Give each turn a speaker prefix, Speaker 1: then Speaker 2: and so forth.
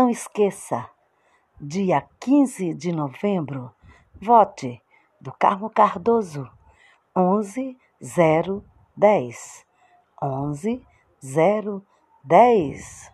Speaker 1: Não esqueça, dia 15 de novembro, vote do Carmo Cardoso 11010. 11010.